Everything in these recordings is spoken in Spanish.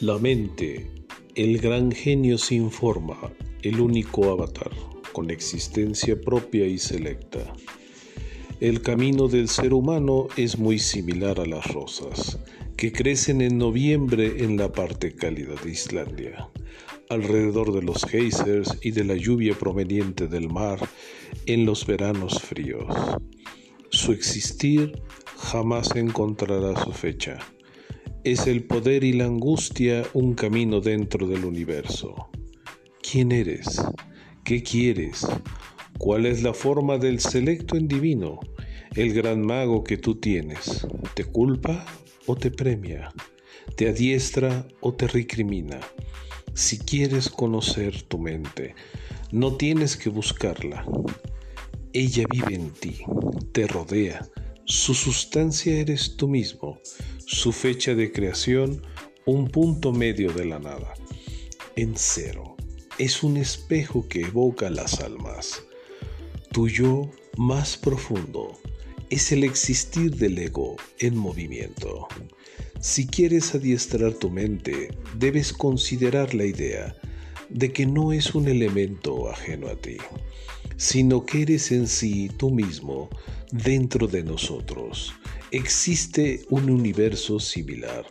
La mente, el gran genio sin forma, el único avatar, con existencia propia y selecta. El camino del ser humano es muy similar a las rosas, que crecen en noviembre en la parte cálida de Islandia, alrededor de los geysers y de la lluvia proveniente del mar en los veranos fríos. Su existir jamás encontrará su fecha es el poder y la angustia un camino dentro del universo. ¿Quién eres? ¿Qué quieres? ¿Cuál es la forma del selecto en divino, el gran mago que tú tienes? ¿Te culpa o te premia? ¿Te adiestra o te recrimina? Si quieres conocer tu mente, no tienes que buscarla. Ella vive en ti, te rodea, su sustancia eres tú mismo su fecha de creación un punto medio de la nada, en cero. Es un espejo que evoca las almas. Tu yo más profundo es el existir del ego en movimiento. Si quieres adiestrar tu mente, debes considerar la idea de que no es un elemento ajeno a ti, sino que eres en sí tú mismo dentro de nosotros Existe un universo similar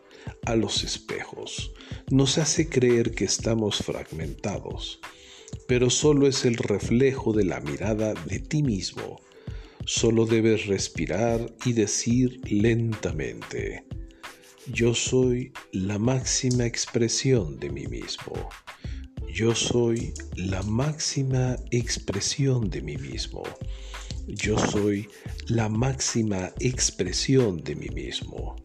a los espejos. Nos hace creer que estamos fragmentados, pero solo es el reflejo de la mirada de ti mismo. Solo debes respirar y decir lentamente, yo soy la máxima expresión de mí mismo. Yo soy la máxima expresión de mí mismo. Yo soy la máxima expresión de mí mismo.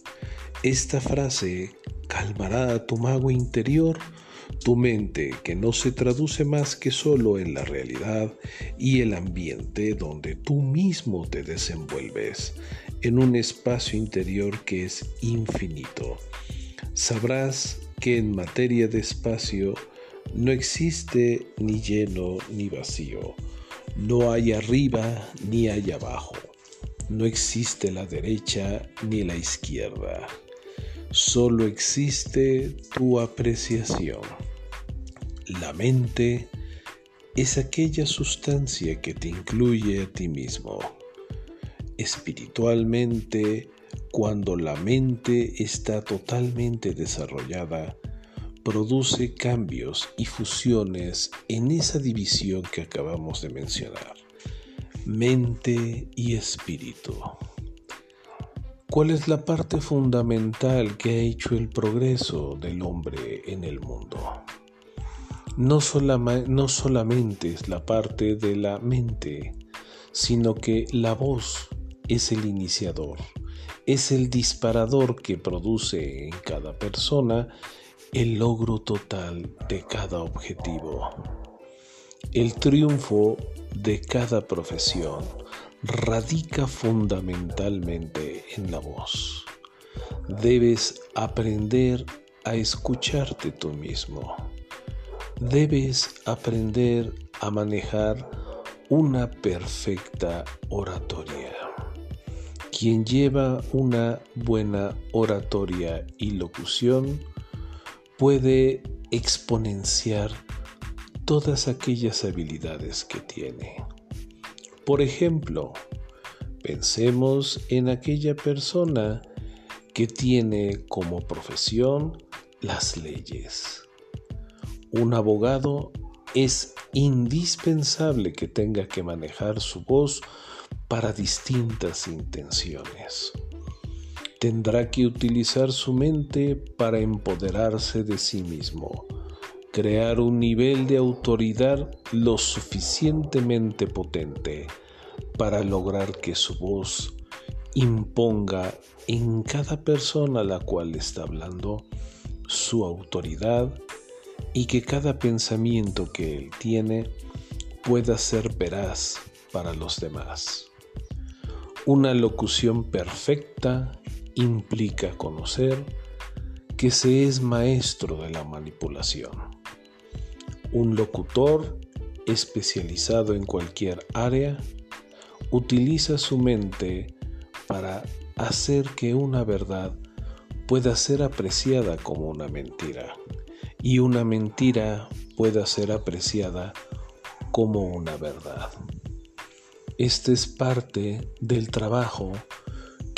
Esta frase calmará a tu mago interior, tu mente que no se traduce más que solo en la realidad y el ambiente donde tú mismo te desenvuelves, en un espacio interior que es infinito. Sabrás que en materia de espacio no existe ni lleno ni vacío no hay arriba ni hay abajo. No existe la derecha ni la izquierda. Solo existe tu apreciación. La mente es aquella sustancia que te incluye a ti mismo. Espiritualmente, cuando la mente está totalmente desarrollada, produce cambios y fusiones en esa división que acabamos de mencionar, mente y espíritu. ¿Cuál es la parte fundamental que ha hecho el progreso del hombre en el mundo? No, solamente es la parte de la mente, sino que la voz es el iniciador, es el disparador que produce en cada persona el logro total de cada objetivo. El triunfo de cada profesión radica fundamentalmente en la voz. Debes aprender a escucharte tú mismo. Debes aprender a manejar una perfecta oratoria. Quien lleva una buena oratoria y locución puede exponenciar todas aquellas habilidades que tiene. Por ejemplo, pensemos en aquella persona que tiene como profesión las leyes. Un abogado es indispensable que tenga que manejar su voz para distintas intenciones tendrá que utilizar su mente para empoderarse de sí mismo, crear un nivel de autoridad lo suficientemente potente para lograr que su voz imponga en cada persona a la cual está hablando su autoridad y que cada pensamiento que él tiene pueda ser veraz para los demás. Una locución perfecta implica conocer que se es maestro de la manipulación. Un locutor especializado en cualquier área utiliza su mente para hacer que una verdad pueda ser apreciada como una mentira y una mentira pueda ser apreciada como una verdad. Este es parte del trabajo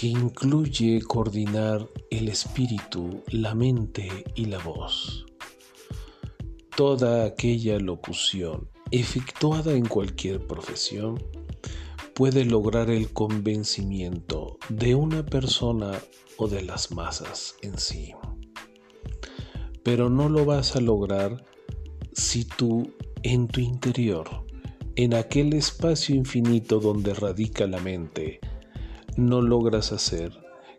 que incluye coordinar el espíritu, la mente y la voz. Toda aquella locución efectuada en cualquier profesión puede lograr el convencimiento de una persona o de las masas en sí. Pero no lo vas a lograr si tú en tu interior, en aquel espacio infinito donde radica la mente, no logras hacer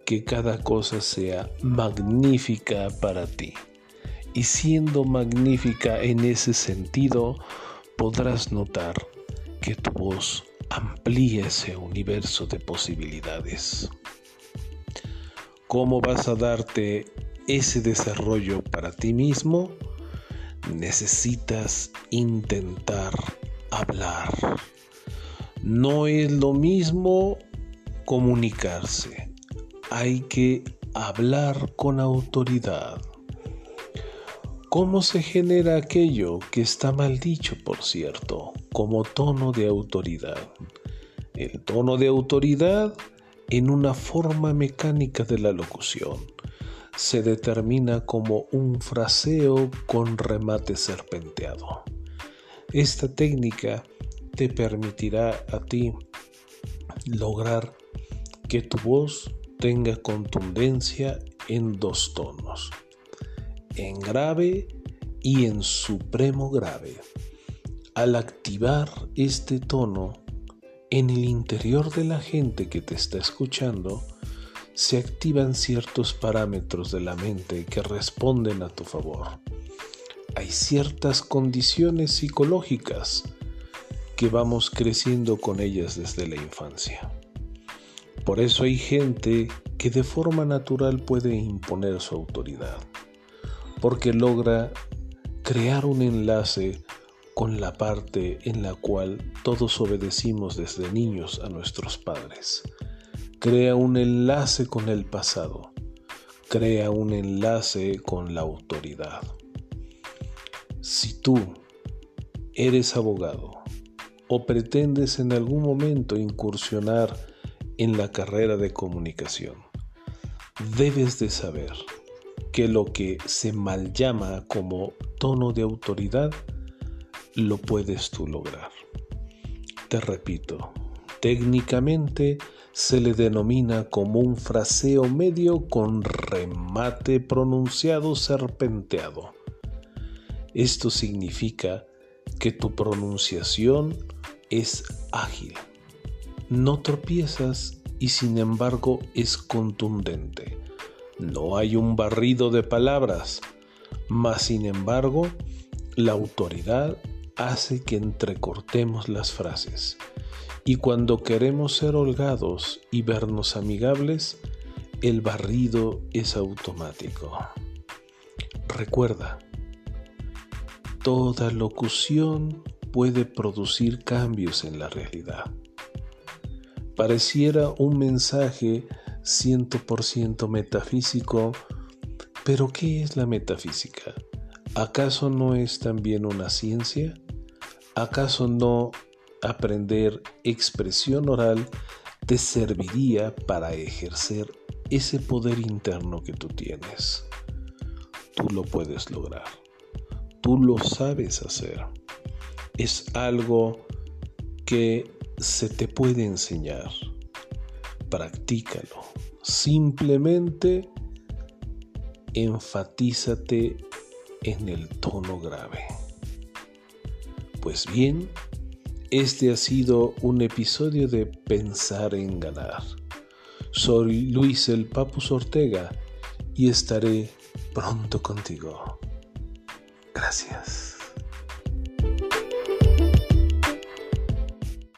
que cada cosa sea magnífica para ti. Y siendo magnífica en ese sentido, podrás notar que tu voz amplía ese universo de posibilidades. ¿Cómo vas a darte ese desarrollo para ti mismo? Necesitas intentar hablar. No es lo mismo comunicarse. Hay que hablar con autoridad. ¿Cómo se genera aquello que está mal dicho, por cierto, como tono de autoridad? El tono de autoridad en una forma mecánica de la locución se determina como un fraseo con remate serpenteado. Esta técnica te permitirá a ti lograr que tu voz tenga contundencia en dos tonos, en grave y en supremo grave. Al activar este tono en el interior de la gente que te está escuchando, se activan ciertos parámetros de la mente que responden a tu favor. Hay ciertas condiciones psicológicas que vamos creciendo con ellas desde la infancia. Por eso hay gente que de forma natural puede imponer su autoridad, porque logra crear un enlace con la parte en la cual todos obedecimos desde niños a nuestros padres. Crea un enlace con el pasado, crea un enlace con la autoridad. Si tú eres abogado o pretendes en algún momento incursionar en la carrera de comunicación. Debes de saber que lo que se mal llama como tono de autoridad lo puedes tú lograr. Te repito, técnicamente se le denomina como un fraseo medio con remate pronunciado serpenteado. Esto significa que tu pronunciación es ágil no tropiezas y sin embargo es contundente. No hay un barrido de palabras, mas sin embargo la autoridad hace que entrecortemos las frases. Y cuando queremos ser holgados y vernos amigables, el barrido es automático. Recuerda, toda locución puede producir cambios en la realidad. Pareciera un mensaje 100% metafísico, pero ¿qué es la metafísica? ¿Acaso no es también una ciencia? ¿Acaso no aprender expresión oral te serviría para ejercer ese poder interno que tú tienes? Tú lo puedes lograr. Tú lo sabes hacer. Es algo que se te puede enseñar. Practícalo. Simplemente enfatízate en el tono grave. Pues bien, este ha sido un episodio de Pensar en Ganar. Soy Luis el Papus Ortega y estaré pronto contigo. Gracias.